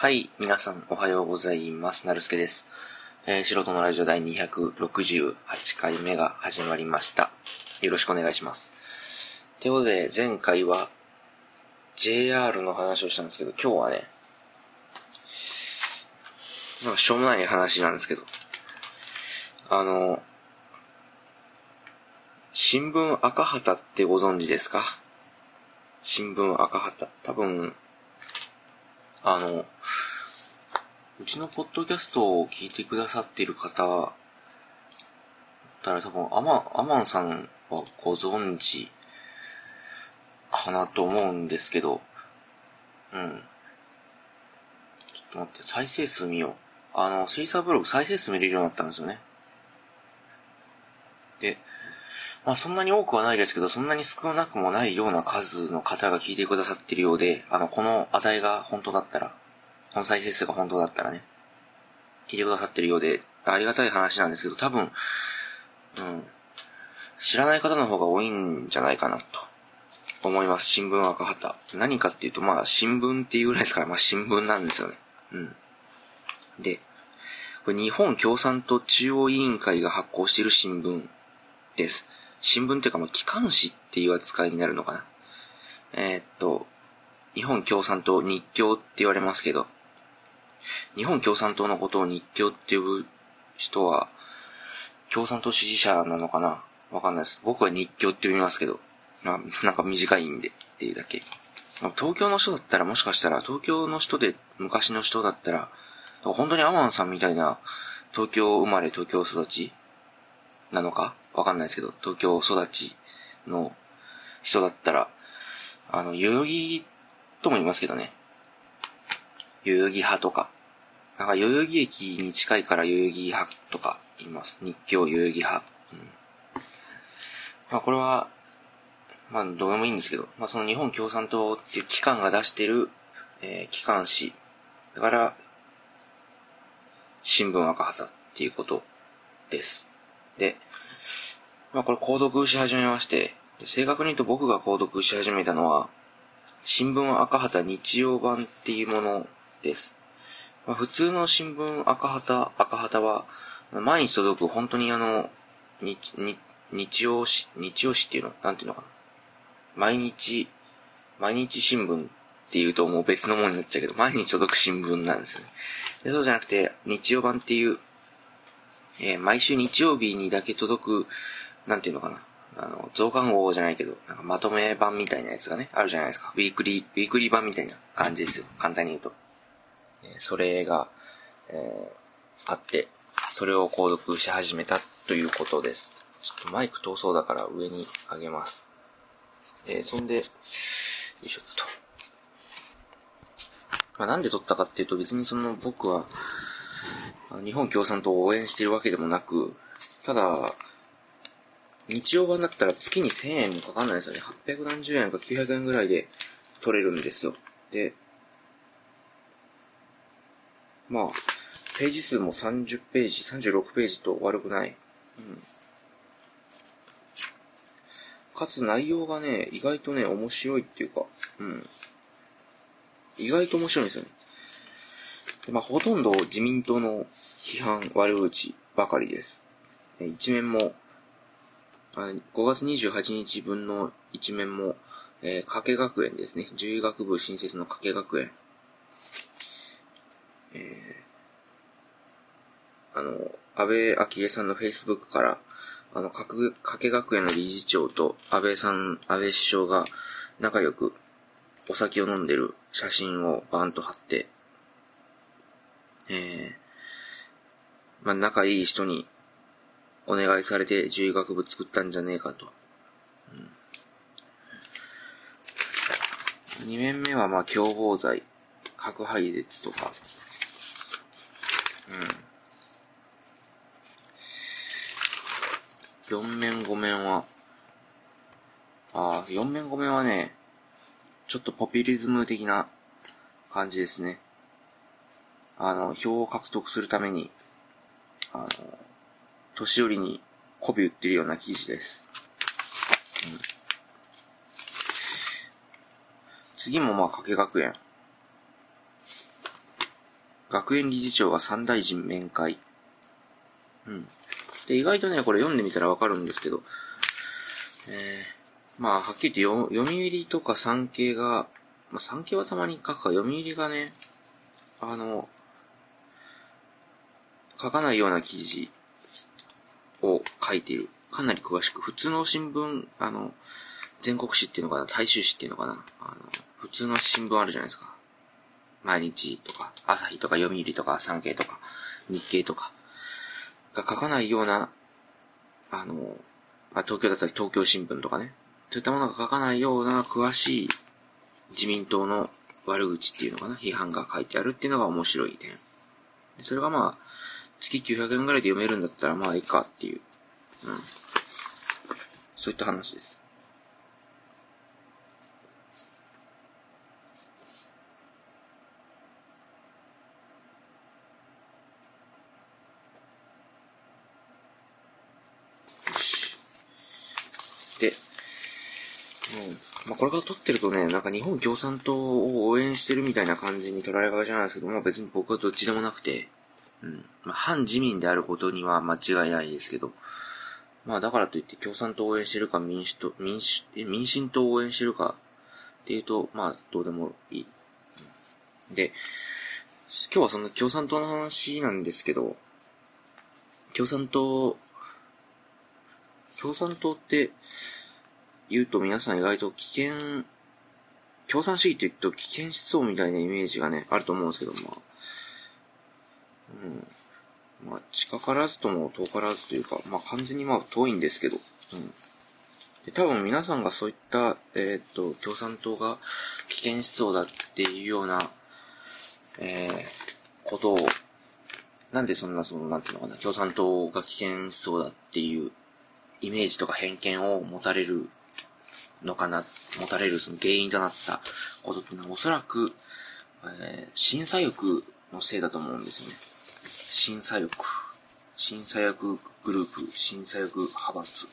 はい、皆さんおはようございます。なるすけです。えー、素人のラジオ第268回目が始まりました。よろしくお願いします。ということで、前回は JR の話をしたんですけど、今日はね、なんかしょうもない話なんですけど、あの、新聞赤旗ってご存知ですか？新聞赤旗。多分、あの、うちのポッドキャストを聞いてくださっている方、だったら多分、アマ、アマンさんはご存知かなと思うんですけど、うん。ちょっと待って、再生数見よう。あの、シーサーブログ再生数見れるようになったんですよね。で、まあそんなに多くはないですけど、そんなに少なくもないような数の方が聞いてくださってるようで、あの、この値が本当だったら、この再生数が本当だったらね、聞いてくださってるようで、ありがたい話なんですけど、多分、うん、知らない方の方が多いんじゃないかなと思います。新聞赤旗。何かっていうと、まあ新聞っていうぐらいですから、まあ新聞なんですよね。うん。で、これ日本共産党中央委員会が発行している新聞です。新聞っていうか、まあ、機関紙っていう扱いになるのかな。えーっと、日本共産党日教って言われますけど、日本共産党のことを日教って呼ぶ人は、共産党支持者なのかな？わかんないです。僕は日教って呼びますけど、まあ、なんか短いんでっていうだけ。東京の人だったらもしかしたら、東京の人で昔の人だったら、本当にアマンさんみたいな東京生まれ東京育ちなのか？わかんないですけど、東京育ちの人だったら、あの、代々木とも言いますけどね。代々木派とか。なんか代々木駅に近いから代々木派とか言います。日教代々木派。うん、まあこれは、まあどうでもいいんですけど、まあその日本共産党っていう機関が出してる、えー、機関紙。だから、新聞赤旗っていうことです。で、まあこれ購読し始めまして、正確に言うと僕が購読し始めたのは、新聞赤旗日曜版っていうものです。まあ、普通の新聞赤旗、赤旗は、毎日届く本当にあの、日、日、日曜紙、日曜紙っていうのなんていうのかな。毎日、毎日新聞っていうともう別のものになっちゃうけど、毎日届く新聞なんですよね。でそうじゃなくて、日曜版っていう、えー、毎週日曜日にだけ届く、なんていうのかな。あの、増刊号じゃないけど、なんかまとめ版みたいなやつがね、あるじゃないですか。ウィークリー、ウィークリー版みたいな感じですよ。簡単に言うと。えー、それが、えー、あって、それを購読し始めたということです。ちょっとマイク遠そうだから上に上げます。えー、そんで、よいしょっと。まあ、なんで撮ったかっていうと別にその僕は、日本共産党を応援しているわけでもなく、ただ、日曜版だったら月に1000円もかかんないですよね。800何十円か900円ぐらいで取れるんですよ。で、まあ、ページ数も30ページ、36ページと悪くない。うん。かつ内容がね、意外とね、面白いっていうか、うん。意外と面白いんですよね。でまあ、ほとんど自民党の批判、悪口ばかりです。一面も、5月28日分の一面も、えー、加計学園ですね。獣医学部新設の加計学園。えー、あの、安倍昭恵さんの Facebook から、あの、加計学園の理事長と安倍さん、安倍首相が仲良くお酒を飲んでる写真をバーンと貼って、えー、まあ、仲いい人にお願いされて獣医学部作ったんじゃねえかと。うん、2面目はまあ共謀罪、核廃絶とか。うん。4面5面は、ああ、4面5面はね、ちょっとポピュリズム的な感じですね。あの、票を獲得するために、あの、年寄りに媚び売ってるような記事です。うん、次もまあ、加計学園。学園理事長が三大臣面会。うん。で、意外とね、これ読んでみたらわかるんですけど、えー、まあ、はっきり言って読売とか産経が、まあ、産経はたまに書くか、読売がね、あの、書かないような記事を書いている。かなり詳しく。普通の新聞、あの、全国紙っていうのかな、大衆紙っていうのかな？あの、普通の新聞あるじゃないですか。毎日とか、朝日とか読売とか、産経とか、日経とか、が書かないような、あの、あ東京だったら東京新聞とかね。そういったものが書かないような詳しい自民党の悪口っていうのかな、批判が書いてあるっていうのが面白い点。それがまあ、月900円ぐらいで読めるんだったらまあいいかっていう。うん。そういった話です。で、うん。まあ、これから撮ってるとね、なんか日本共産党を応援してるみたいな感じに捉え方じゃないですけど、まあ別に僕はどっちでもなくて、うん。まあ、反自民であることには間違いないですけど、まあだからといって共産党を応援してるか民主党、民主、え、民進党を応援してるかっていうと、まあどうでもいい。で、今日はその共産党の話なんですけど、共産党、共産党って言うと皆さん意外と危険、共産主義って言うと危険思想みたいなイメージがね、あると思うんですけど、まあ、うん。まあ、近からずとも遠からずというか、まあ完全にまあ遠いんですけど、うん。で、多分皆さんがそういった、えっ、と、共産党が危険思想だっていうような、えー、ことを、なんでそんな、その、なんていうのかな、共産党が危険思想だっていうイメージとか偏見を持たれるのかな、持たれるその原因となったことっていうのはおそらく、えー、審査欲のせいだと思うんですよね。審査欲。審査役グループ、審査役派閥、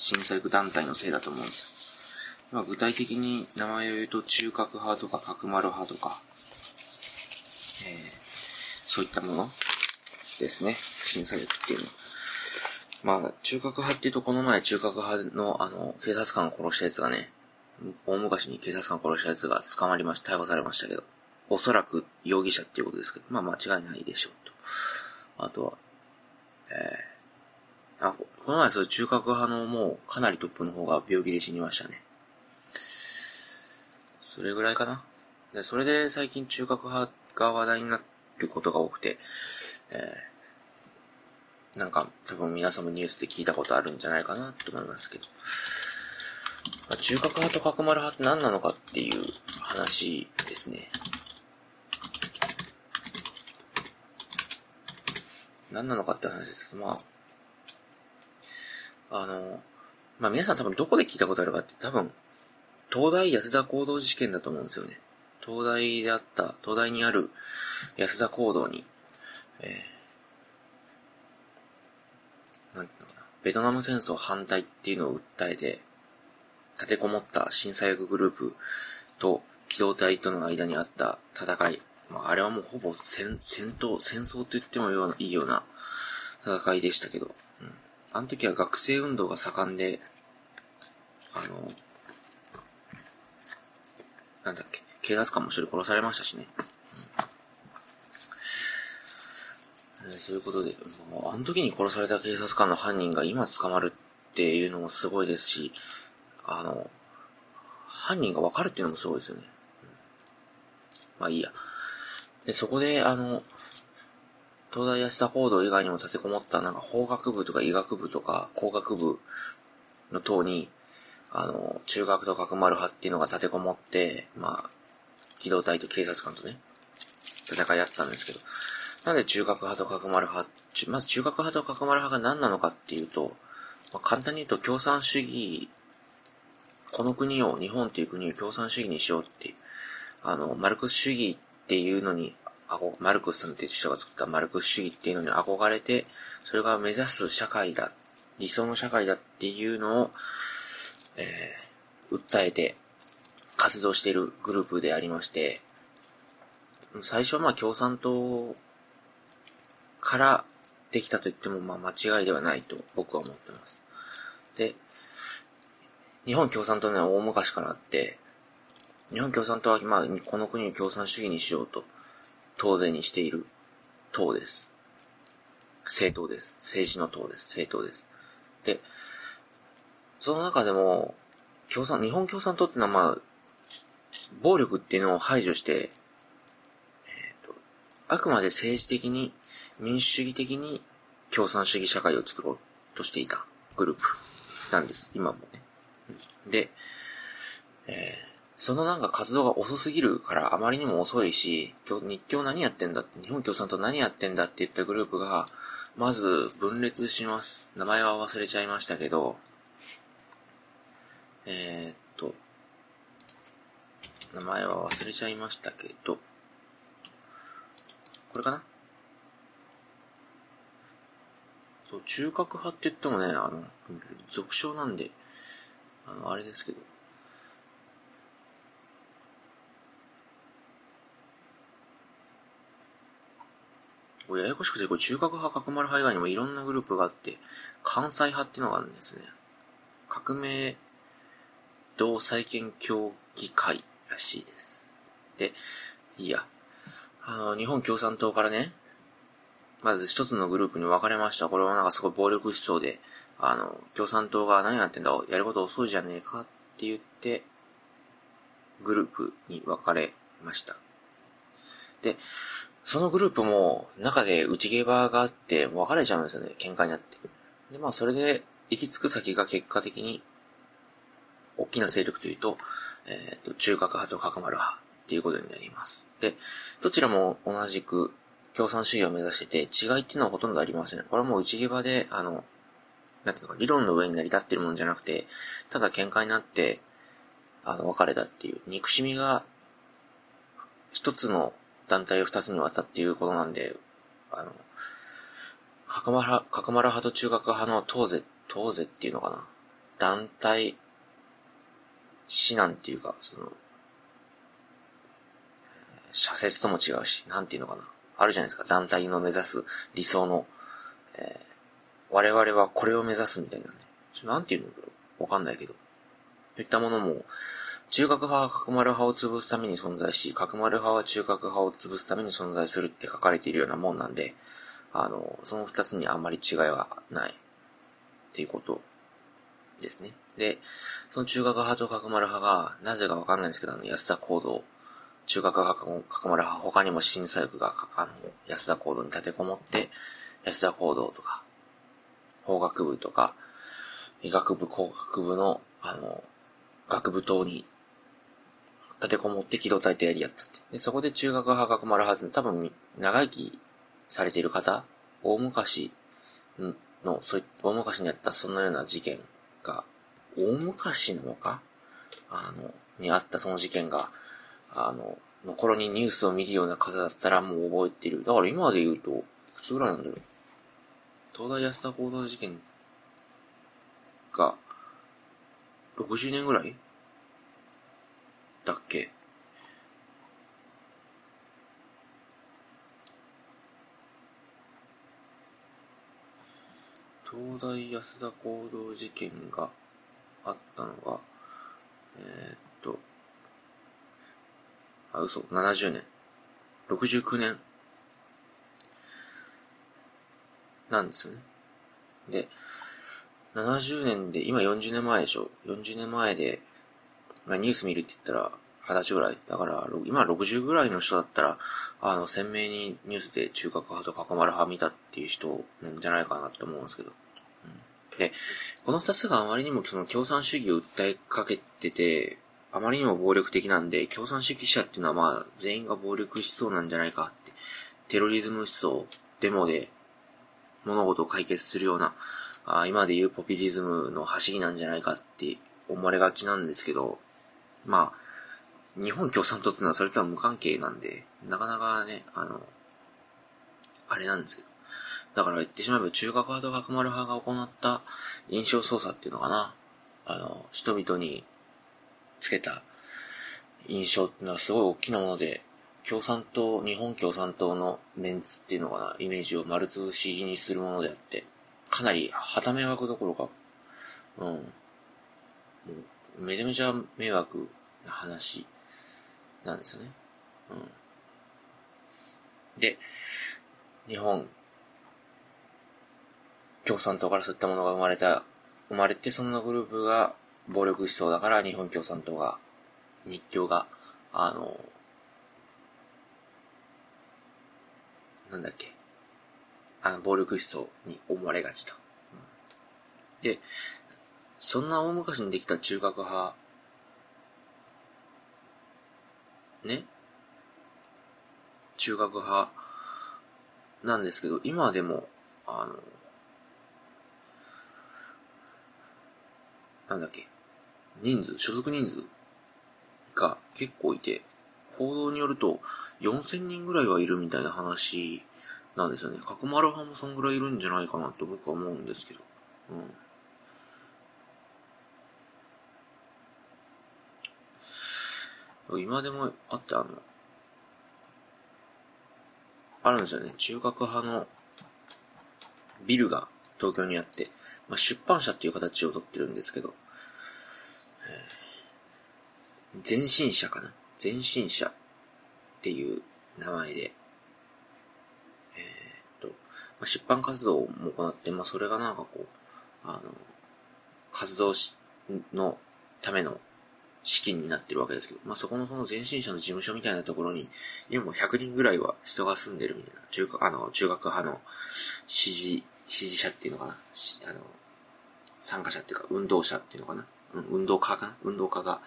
審査役団体のせいだと思うんです。まあ、具体的に名前を言うと中核派とか角丸派とか、えー、そういったものですね。審査役っていうの。まあ、中核派っていうとこの前中核派のあの、警察官を殺したやつがね、大昔に警察官を殺したやつが捕まりました、逮捕されましたけど、おそらく容疑者っていうことですけど、まあ間違いないでしょうと。あとは、えー、あ、この前そう中核派のもうかなりトップの方が病気で死にましたね。それぐらいかな。で、それで最近中核派が話題になることが多くて、えー、なんか多分皆さんもニュースで聞いたことあるんじゃないかなって思いますけど。ま、中核派と角丸派って何なのかっていう話ですね。何なのかって話ですけど、まあ、あの、まあ皆さん多分どこで聞いたことあるかって多分、東大安田行動事件だと思うんですよね。東大であった、東大にある安田行動に、えー、なんていうのかな、ベトナム戦争反対っていうのを訴えて、立てこもった審査役グループと機動隊との間にあった戦い、まあ、あれはもうほぼ戦、戦闘、戦争と言ってもようないいような戦いでしたけど、うん。あの時は学生運動が盛んで、あの、なんだっけ、警察官も一人殺されましたしね。うん、そういうことで、もうあの時に殺された警察官の犯人が今捕まるっていうのもすごいですし、あの、犯人がわかるっていうのもすごいですよね。まあいいや。で、そこで、あの、東大安田講堂以外にも立てこもったなんか法学部とか医学部とか工学部の等に、あの、中学と角丸派っていうのが立てこもって、まあ、機動隊と警察官とね、戦いあったんですけど、なんで中学派と角丸派、まず中学派と角丸派が何なのかっていうと、まあ、簡単に言うと共産主義、この国を、日本っていう国を共産主義にしようっていう、あの、マルクス主義っていうのに、マルクスっていう人が作ったマルクス主義っていうのに憧れて、それが目指す社会だ、理想の社会だっていうのを、えー、訴えて活動しているグループでありまして、最初はまあ共産党からできたと言ってもまあ間違いではないと僕は思ってます。で、日本共産党には大昔からあって、日本共産党はまあこの国を共産主義にしようと当然にしている党です。政党です。政治の党です。政党です。で、その中でも、共産、日本共産党ってのはまあ、暴力っていうのを排除して、えっ、ー、と、あくまで政治的に、民主主義的に共産主義社会を作ろうとしていたグループなんです。今もね。で、えー、そのなんか活動が遅すぎるからあまりにも遅いし、今日日教何やってんだって、日本共産党何やってんだって言ったグループが、まず分裂します。名前は忘れちゃいましたけど、えー、っと、名前は忘れちゃいましたけど、これかな？そう、中核派って言ってもね、あの、俗称なんで、あの、あれですけど、これややこしくて、これ中核派、角丸派以外にもいろんなグループがあって、関西派っていうのがあるんですね。革命同再建協議会らしいです。で、いや、あの、日本共産党からね、まず一つのグループに分かれました。これはなんかすごい暴力思想で、あの、共産党が何やってんだ、やること遅いじゃねえかって言って、グループに分かれました。で、そのグループも中で内ゲバーがあって別れちゃうんですよね、喧嘩になって。で、まあそれで行き着く先が結果的に大きな勢力というと、えっ、ー、と、中核派と角丸派っていうことになります。で、どちらも同じく共産主義を目指してて、違いっていうのはほとんどありません。これはもう内ゲバで、あの、なんていうのか、理論の上に成り立ってるもんじゃなくて、ただ喧嘩になって、あの、別れたっていう、憎しみが、一つの団体を二つにわたっていうことなんで、あの、角丸派、角丸派と中学派の東西、東西っていうのかな。団体、指南っていうか、その、社説とも違うし、なんていうのかな。あるじゃないですか。団体の目指す理想の、えー、我々はこれを目指すみたいなね。ちょなんていうの。わかんないけど。といったものも、中核派は角丸派を潰すために存在し、角丸派は中核派を潰すために存在するって書かれているようなもんなんで、あの、その二つにあんまり違いはない。っていうことですね。で、その中核派と角丸派が、なぜかわかんないんですけど、あの、安田行動、中核派、角丸派、他にも審査役が、あの、安田行動に立てこもって、安田行動とか、法学部とか、医学部、工学部の、あの、学部等に立てこもって機動隊とやり合ったって。で、そこで中学派、学丸派多分、長生きされている方、大昔の、そうい大昔にあったそのような事件が、大昔なのか？あの、にあったその事件が、あの、の頃にニュースを見るような方だったらもう覚えている。だから今で言うと、いくつぐらいなんだろう？東大安田行動事件が、60年ぐらい？だっけ？東大安田行動事件があったのが、えー、っと、あ、嘘、70年。69年。なんですよね。で、70年で、今40年前でしょ ?40 年前で、ニュース見るって言ったら、二十歳ぐらい。だから、今60ぐらいの人だったら、あの、鮮明にニュースで中核派と囲まる派見たっていう人なんじゃないかなって思うんですけど。うん、で、この二つがあまりにもその共産主義を訴えかけてて、あまりにも暴力的なんで、共産主義者っていうのはまあ、全員が暴力しそうなんじゃないかって。テロリズム思想、デモで物事を解決するような、あ今で言うポピュリズムの走りなんじゃないかって思われがちなんですけど、まあ、日本共産党っていうのはそれとは無関係なんで、なかなかね、あの、あれなんですけど。だから言ってしまえば中核派と角丸派が行った印象操作っていうのかな。あの、人々につけた印象っていうのはすごい大きなもので、共産党、日本共産党のメンツっていうのかな、イメージを丸つぶしにするものであって、かなり、はた迷惑どころか、うん。もう、めちゃめちゃ迷惑な話なんですよね。うん。で、日本共産党からそういったものが生まれた、生まれて、そのグループが暴力思想だから日本共産党が、日教が、あの、なんだっけ、あの、暴力思想に思われがちと。で、そんな大昔にできた中核派、ね？中核派なんですけど、今でも、あの、なんだっけ、人数、所属人数が結構いて、報道によると4000人ぐらいはいるみたいな話なんですよね。角丸派もそんぐらいいるんじゃないかなって僕は思うんですけど。うん。今でもあってあの、あるんですよね。中核派のビルが東京にあって、まあ、出版社っていう形をとってるんですけど、前進社かな？前進社っていう名前で、えー、っと、まあ、出版活動も行って、まあ、それがなんかこう、あの、活動し、のための資金になってるわけですけど、まあ、そこのその前進社の事務所みたいなところに、今も100人ぐらいは人が住んでるみたいな、中学、あの、中学派の支持、支持者っていうのかな？あの、参加者っていうか、運動者っていうのかな？うん、運動家かな？運動家が、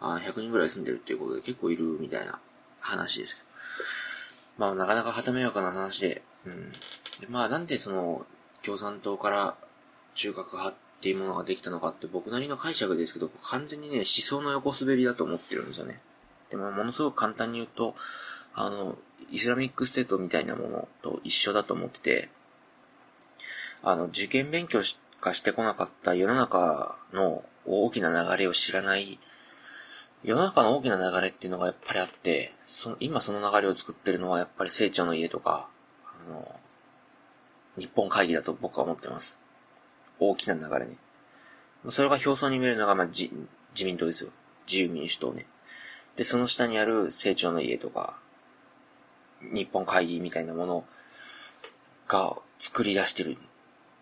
あ100人ぐらい住んでるっていうことで結構いるみたいな話ですけど。まあ、なかなかはためやかな話で、うん。で、まあ、なんでその、共産党から中核派っていうものができたのかって僕なりの解釈ですけど、完全にね、思想の横滑りだと思ってるんですよね。でも、ものすごく簡単に言うと、あの、イスラミックステートみたいなものと一緒だと思ってて、あの、受験勉強しかしてこなかった世の中の大きな流れを知らない世の中の大きな流れっていうのがやっぱりあって、その、今その流れを作ってるのはやっぱり成長の家とか、あの、日本会議だと僕は思ってます。大きな流れね。それが表層に見えるのが、まあ、自、自民党ですよ。自由民主党ね。で、その下にある成長の家とか、日本会議みたいなものが作り出してる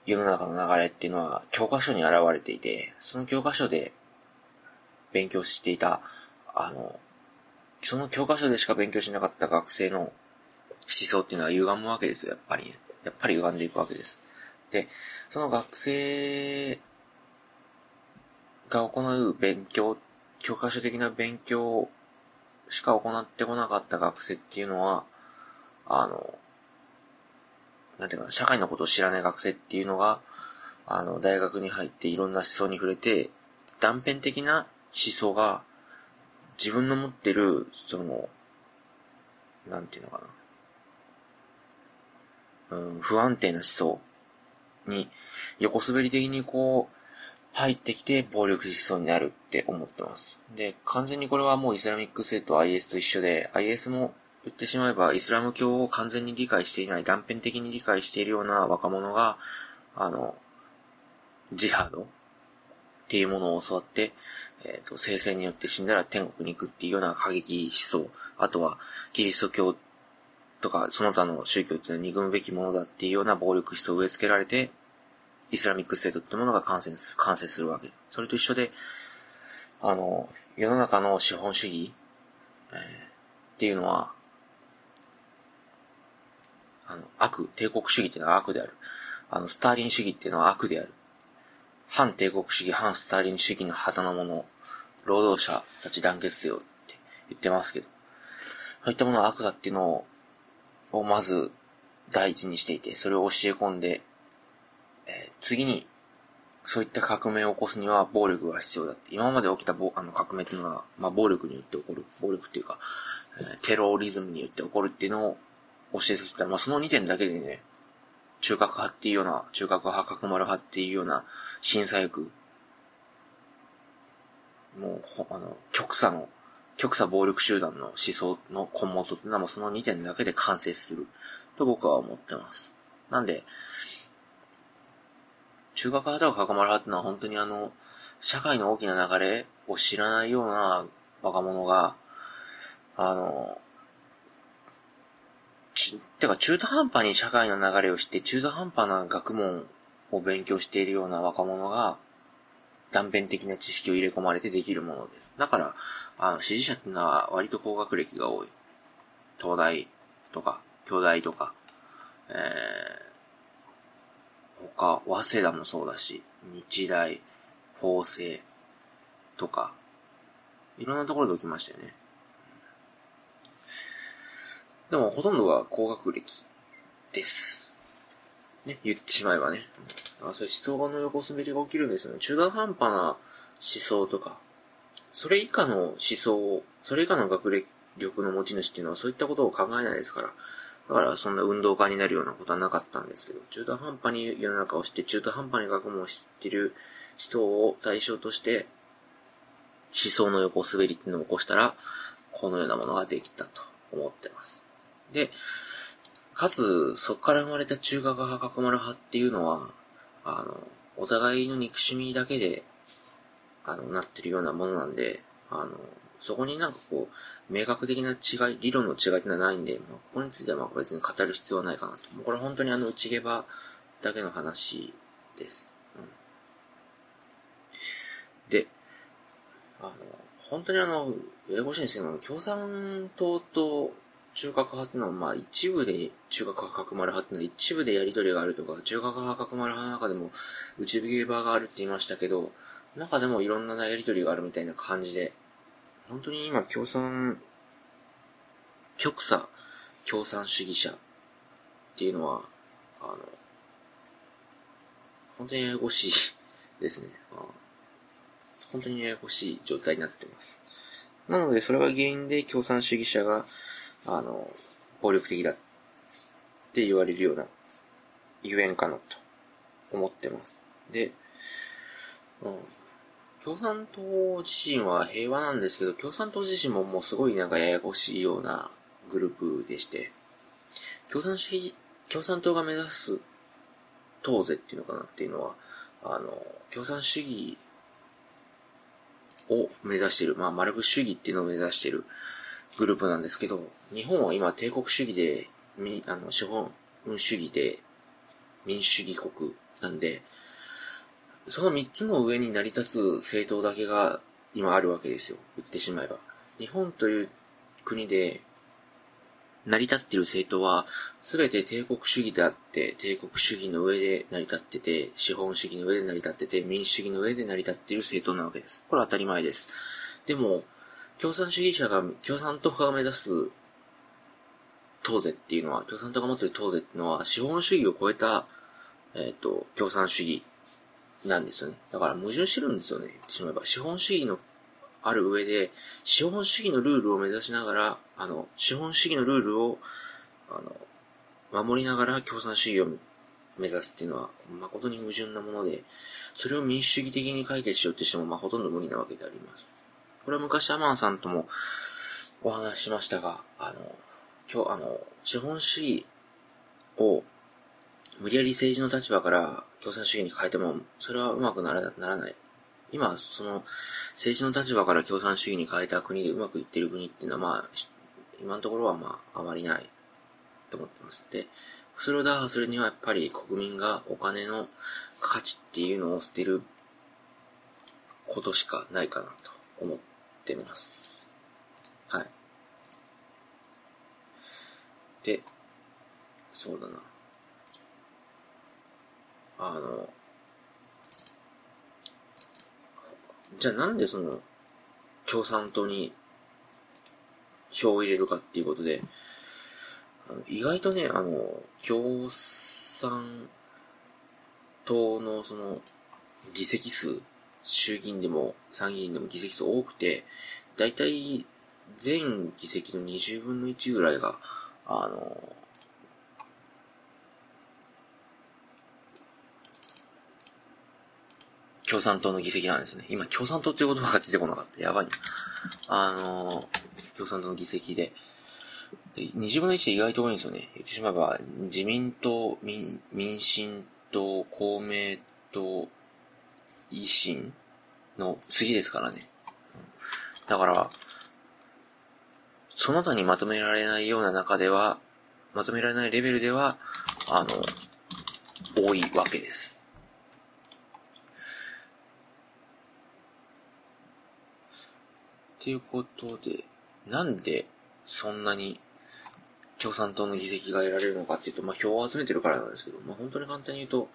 世の中の流れっていうのは教科書に現れていて、その教科書で勉強していた、あの、その教科書でしか勉強しなかった学生の思想っていうのは歪むわけですよ、やっぱりね。やっぱり歪んでいくわけです。で、その学生が行う勉強、教科書的な勉強しか行ってこなかった学生っていうのは、あの、なんていうか、社会のことを知らない学生っていうのが、あの、大学に入っていろんな思想に触れて、断片的な思想が、自分の持ってる、その、なんていうのかな、うん、不安定な思想。に、横滑り的にこう、入ってきて暴力思想になるって思ってます。で、完全にこれはもうイスラミック性と IS と一緒で、IS も言ってしまえばイスラム教を完全に理解していない、断片的に理解しているような若者が、あの、ジハードっていうものを教わって、えっ、ー、と、聖戦によって死んだら天国に行くっていうような過激思想、あとはキリスト教とかその他の宗教っていうのは憎むべきものだっていうような暴力思想を植え付けられて、イスラミックステートってものが完成する、完成するわけ。それと一緒で、あの、世の中の資本主義、えー、っていうのは、あの、悪、帝国主義っていうのは悪である。あの、スターリン主義っていうのは悪である。反帝国主義、反スターリン主義の旗のもの、労働者たち団結せよって言ってますけど、そういったものは悪だっていうのを、をまず第一にしていて、それを教え込んで、えー、次に、そういった革命を起こすには暴力が必要だって。今まで起きたあの革命っていうのは、まあ暴力によって起こる。暴力っていうか、えー、テロリズムによって起こるっていうのを教えさせた、まあその2点だけでね、中核派っていうような、中核派、角丸派っていうような審査役、もう、あの、極左の、極左暴力集団の思想の根元ってのはもうその2点だけで完成すると僕は思ってます。なんで、中学派とか囲まる派ってのは本当にあの、社会の大きな流れを知らないような若者が、あの、ち、てか中途半端に社会の流れを知って中途半端な学問を勉強しているような若者が、断片的な知識を入れ込まれてできるものです。だから、あの、支持者っていうのは割と高学歴が多い。東大とか、京大とか、えー、他、早稲田もそうだし、日大、法政とか、いろんなところで起きましたよね。でも、ほとんどが高学歴です。ね、言ってしまえばね。あそういう思想の横滑りが起きるんですよね。中途半端な思想とか、それ以下の思想、それ以下の学力の持ち主っていうのはそういったことを考えないですから。だからそんな運動家になるようなことはなかったんですけど、中途半端に世の中を知って、中途半端に学問を知ってる人を対象として、思想の横滑りっていうのを起こしたら、このようなものができたと思ってます。で、かつ、そこから生まれた中華派囲まる派っていうのは、あの、お互いの憎しみだけで、あの、なってるようなものなんで、あの、そこになんかこう、明確的な違い、理論の違いってのはないんで、まあ、ここについてはまあ別に語る必要はないかなと。これ本当にあの、内毛場だけの話です。うん。で、あの、本当にあの、ややこしいんですけど、共産党と中核派ってのは、まあ一部で中核派角丸派ってのは一部でやりとりがあるとか、中核派角丸派の中でも内ゲーバーがあるって言いましたけど、中でもいろんなやりとりがあるみたいな感じで、本当に今共産、極左共産主義者っていうのは、あの、本当にややこしいですね。本当にややこしい状態になってます。なので、それが原因で共産主義者があの、暴力的だって言われるような、ゆえんかなと思ってます。で、うん。共産党自身は平和なんですけど、共産党自身ももうすごいなんかややこしいようなグループでして、共産主義、共産党が目指す党是っていうのかなっていうのは、あの、共産主義を目指している、まあ、マルク主義っていうのを目指しているグループなんですけど、日本は今帝国主義で、み、あの、資本主義で民主主義国なんで、その三つの上に成り立つ政党だけが今あるわけですよ。言ってしまえば。日本という国で成り立っている政党は、すべて帝国主義であって、帝国主義の上で成り立ってて、資本主義の上で成り立ってて、民主主義の上で成り立っている政党なわけです。これは当たり前です。でも、共産主義者が、共産党が目指す党是っていうのは、共産党が持ってる党是っていうのは、資本主義を超えた、えっ、ー、と、共産主義なんですよね。だから矛盾してるんですよね。言ってしまえば。資本主義のある上で、資本主義のルールを目指しながら、あの、資本主義のルールを、あの、守りながら共産主義を目指すっていうのは、誠に矛盾なもので、それを民主主義的に解決しようとしても、まあ、ほとんど無理なわけであります。これは昔アマンさんともお話ししましたが、あの、今日、あの、資本主義を無理やり政治の立場から共産主義に変えても、それはうまくならならない。今、その、政治の立場から共産主義に変えた国でうまくいってる国っていうのは、まあ、今のところはまあ、あまりないと思ってます。で、それを打破するにはやっぱり国民がお金の価値っていうのを捨てることしかないかなと思ってます。はい。で、そうだな。あの、じゃあなんでその、共産党に票を入れるかっていうことで、意外とね、あの、共産党のその、議席数、衆議院でも参議院でも議席数多くて、だいたい全議席の20分の1ぐらいが、あの、共産党の議席なんですね。今、共産党っていう言葉が出てこなかった。やばいな。あの、共産党の議席で、20分の1で意外と多いんですよね。言ってしまえば、自民党、民、民進党、公明党、維新の次ですからね。だから、その他にまとめられないような中では、まとめられないレベルでは、あの、多いわけです。っていうことで、なんでそんなに共産党の議席が得られるのかっていうと、まあ、票を集めてるからなんですけど、まあ、本当に簡単に言うと、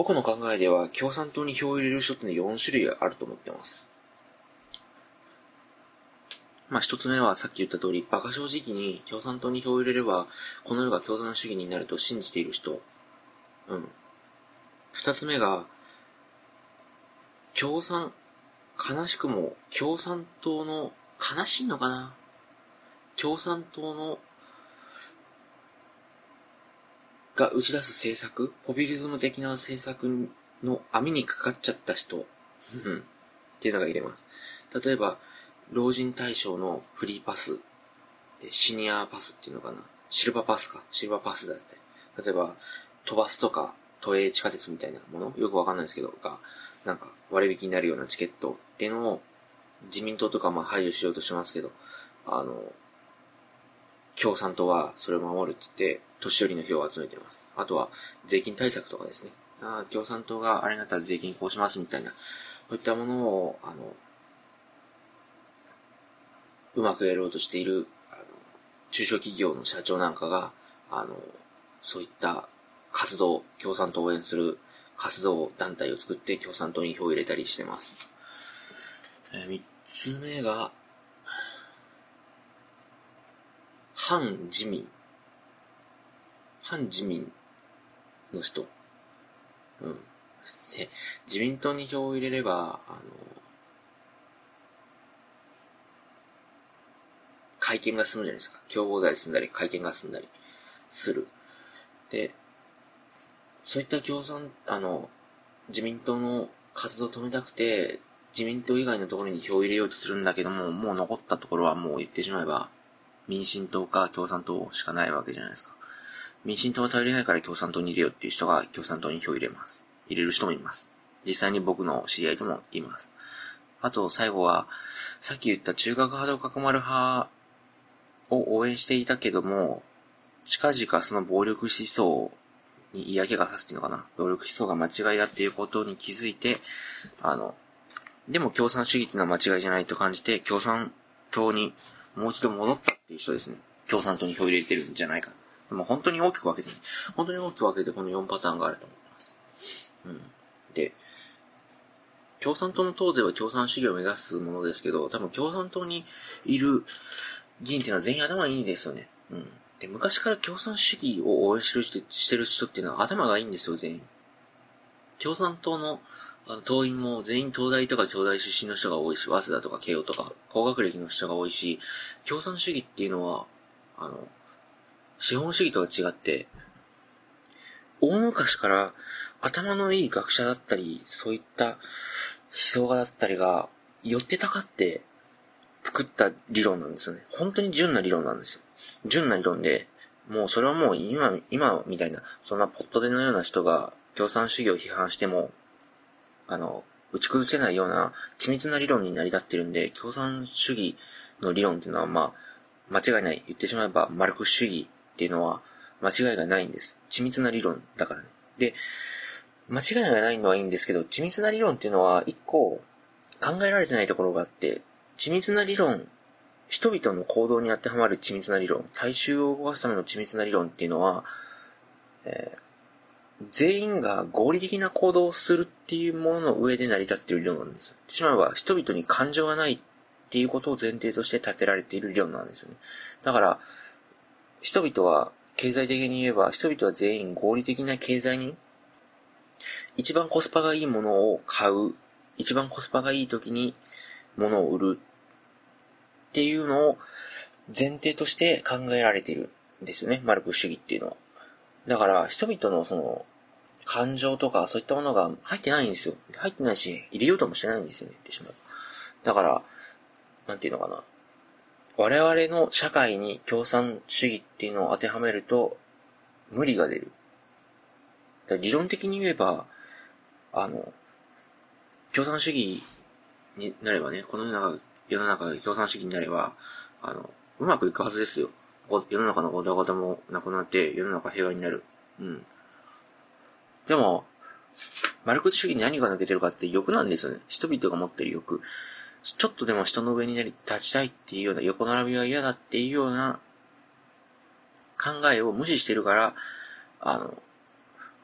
僕の考えでは共産党に票を入れる人ってね、4種類あると思ってます。まあ、一つ目はさっき言った通り、馬鹿正直に共産党に票を入れれば、この世が共産主義になると信じている人。うん。二つ目が、共産、悲しくも共産党の、悲しいのかな？共産党のが打ち出す政策、ポピュリズム的な政策の網にかかっちゃった人、っていうのが入れます。例えば、老人対象のフリーパス、シニアパスっていうのかな？シルバーパスか。シルバーパスだって。例えば、飛ばすとか、都営地下鉄みたいなもの？よくわかんないですけど、が、なんか割引になるようなチケットっていうのを自民党とかまあ排除しようとしますけど、あの、共産党はそれを守るって言って、年寄りの票を集めています。あとは、税金対策とかですね。あ共産党があれになったら税金こうしますみたいな、そういったものを、あの、うまくやろうとしている、あの、中小企業の社長なんかが、あの、そういった活動、共産党を応援する活動団体を作って共産党に票を入れたりしてます。えー、三つ目が、反自民。反自民の人。うん。で、自民党に票を入れれば、あの、会見が済むじゃないですか。共謀罪済んだり、会見が済んだりする。で、そういった共産、あの、自民党の活動を止めたくて、自民党以外のところに票を入れようとするんだけども、もう残ったところはもう言ってしまえば、民進党か共産党しかないわけじゃないですか。民進党は頼りないから共産党に入れようっていう人が共産党に票入れます。入れる人もいます。実際に僕の知り合いともいます。あと、最後は、さっき言った中核派と角丸派を応援していたけども、近々その暴力思想に嫌気がさすっていうのかな。暴力思想が間違いだっていうことに気づいて、あの、でも共産主義っていうのは間違いじゃないと感じて、共産党にもう一度戻ったていう人ですね。共産党に票入れてるんじゃないか。でも本当に大きく分けてね。本当に大きく分けてこの4パターンがあると思ってます。うん。で、共産党の党勢は共産主義を目指すものですけど、多分共産党にいる議員っていうのは全員頭いいんですよね。うん。で、昔から共産主義を応援してる人してる人っていうのは頭がいいんですよ、全員。共産党の党員も全員東大とか京大出身の人が多いし、早稲田とか慶応とか高学歴の人が多いし、共産主義っていうのは、あの、資本主義とは違って、大昔から頭のいい学者だったり、そういった思想家だったりが、寄ってたかって作った理論なんですよね。本当に純な理論なんですよ。純な理論で、もうそれはもう今、今みたいな、そんなポットでのような人が共産主義を批判しても、あの、打ち崩せないような緻密な理論に成り立ってるんで、共産主義の理論っていうのはまあ、間違いない。言ってしまえば、マルクス主義っていうのは間違いがないんです。緻密な理論だからね。で、間違いがないのはいいんですけど、緻密な理論っていうのは一個考えられてないところがあって、緻密な理論、人々の行動に当てはまる緻密な理論、大衆を動かすための緻密な理論っていうのは、えー、全員が合理的な行動をするっていうものの上で成り立っている理論なんですよ。しまえば、人々に感情がないっていうことを前提として立てられている理論なんですよね。だから、人々は、経済的に言えば、人々は全員合理的な経済に、一番コスパがいいものを買う、一番コスパがいい時に物を売るっていうのを前提として考えられているんですよね。マルク主義っていうのは。だから、人々のその、感情とかそういったものが入ってないんですよ。入ってないし、入れようともしてないんですよね、言ってしまう。だから、なんていうのかな。我々の社会に共産主義っていうのを当てはめると、無理が出る。理論的に言えば、あの、共産主義になればね、この世の中、世の中が共産主義になれば、あの、うまくいくはずですよ。世の中のごたごたもなくなって、世の中平和になる。うん。でも、マルクス主義に何が抜けてるかって欲なんですよね。人々が持ってる欲。ちょっとでも人の上になり、立ちたいっていうような、横並びは嫌だっていうような考えを無視してるから、あの、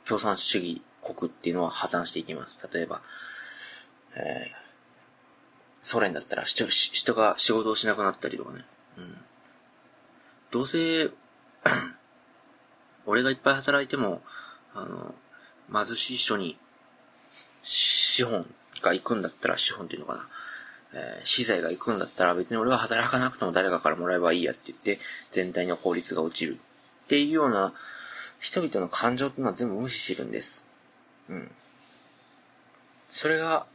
共産主義国っていうのは破綻していきます。例えば、えー、ソ連だったら人が仕事をしなくなったりとかね。うん。どうせ 俺がいっぱい働いても、あの、貧しい人に、資本が行くんだったら、資本っていうのかな。えー、資材が行くんだったら別に俺は働かなくても誰かからもらえばいいやって言って、全体の効率が落ちる。っていうような、人々の感情っていうのは全部無視してるんです。うん。それが、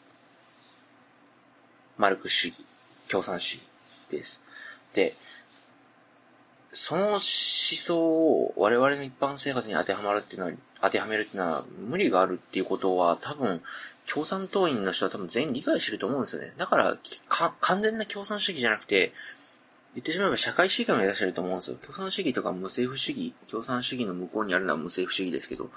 マルク主義、共産主義です。で、その思想を我々の一般生活に当てはまるっていうのは、当てはめるっていうのは無理があるっていうことは多分、共産党員の人は多分全員理解してると思うんですよね。だから、か完全な共産主義じゃなくて、言ってしまえば社会主義を目指してると思うんですよ。共産主義とか無政府主義、共産主義の向こうにあるのは無政府主義ですけど、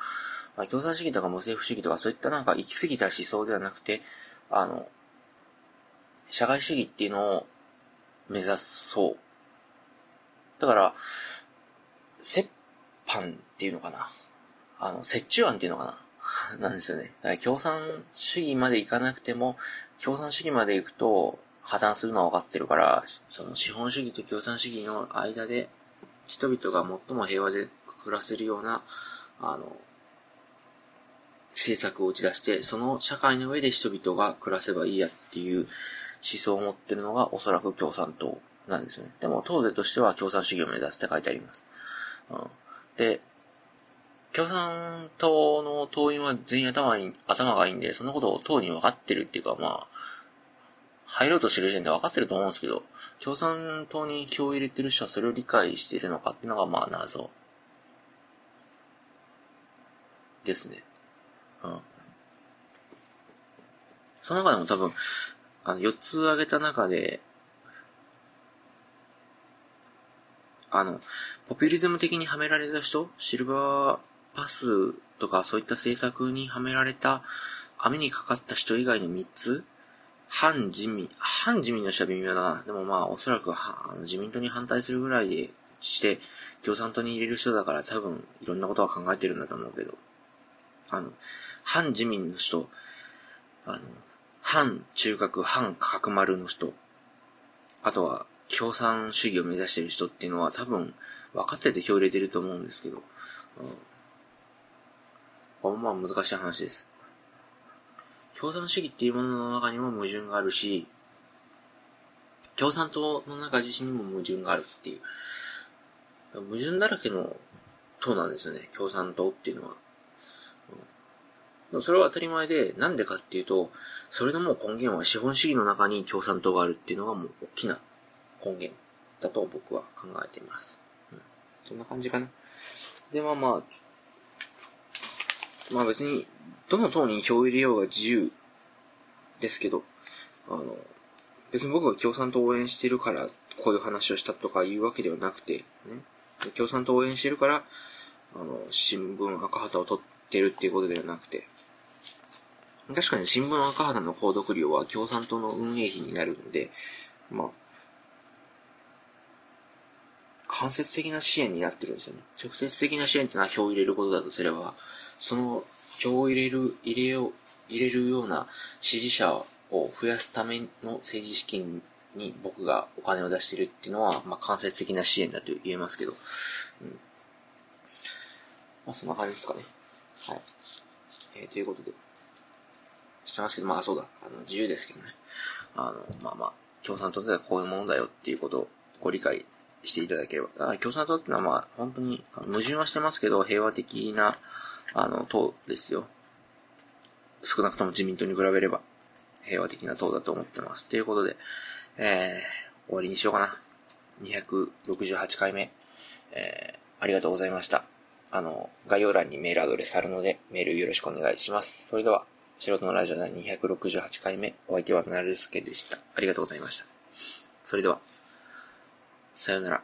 まあ、共産主義とか無政府主義とかそういったなんか行き過ぎた思想ではなくて、あの、社会主義っていうのを目指そう。だから、折半っていうのかな。あの、折衷案っていうのかな。なんですよね。共産主義まで行かなくても、共産主義まで行くと破綻するのは分かってるから、その資本主義と共産主義の間で、人々が最も平和で暮らせるような、あの、政策を打ち出して、その社会の上で人々が暮らせばいいやっていう思想を持ってるのがおそらく共産党なんですよね。でも、党勢としては共産主義を目指すって書いてあります。うん、で、共産党の党員は全員頭に、頭がいいんで、そんなことを党に分かってるっていうか、まあ、入ろうとしてる時点で分かってると思うんですけど、共産党に票を入れてる人はそれを理解しているのかっていうのが、まあ、謎。ですね。うん。その中でも多分、あの、4つ挙げた中で、あの、ポピュリズム的にはめられた人、シルバーパスとかそういった政策にはめられた、網にかかった人以外の3つ、反自民、反自民の人は微妙だな。でもまあ、おそらくはあの自民党に反対するぐらいでして、共産党に入れる人だから多分いろんなことは考えてるんだと思うけど、あの、反自民の人、あの、反中核、反角丸の人、あとは共産主義を目指してる人っていうのは多分分かってて票入れてると思うんですけど、うん。まあ難しい話です。共産主義っていうものの中にも矛盾があるし、共産党の中自身にも矛盾があるっていう、矛盾だらけの党なんですよね、共産党っていうのは。それは当たり前で、なんでかっていうと、それのもう根源は資本主義の中に共産党があるっていうのがもう大きな根源だと僕は考えています。うん、そんな感じかな。で、まあまあ、まあ別に、どの党に票を入れようが自由ですけど、あの、別に僕が共産党を応援してるから、こういう話をしたとかいうわけではなくて、ね、共産党を応援してるから、あの、新聞赤旗を取ってるっていうことではなくて、確かに新聞赤旗の購読料は共産党の運営費になるので、まあ、間接的な支援になってるんですよね。直接的な支援ってのは票を入れることだとすれば、その票を入れる、入れよう、入れるような支持者を増やすための政治資金に僕がお金を出してるっていうのは、まあ、間接的な支援だと言えますけど、うん。まあ、そんな感じですかね。はい。えー、ということで。してますけど、まあ、そうだ。あの、自由ですけどね。あの、まあまあ、共産党ではこういうものだよっていうことをご理解していただければ。共産党ってのはまあ、本当に、矛盾はしてますけど、平和的な、あの、党ですよ。少なくとも自民党に比べれば平和的な党だと思ってます。ということで、えー、終わりにしようかな。268回目。えー、ありがとうございました。あの、概要欄にメールアドレスあるので、メールよろしくお願いします。それでは、素人のラジオ第268回目、お相手はなるすけでした。ありがとうございました。それでは、さようなら。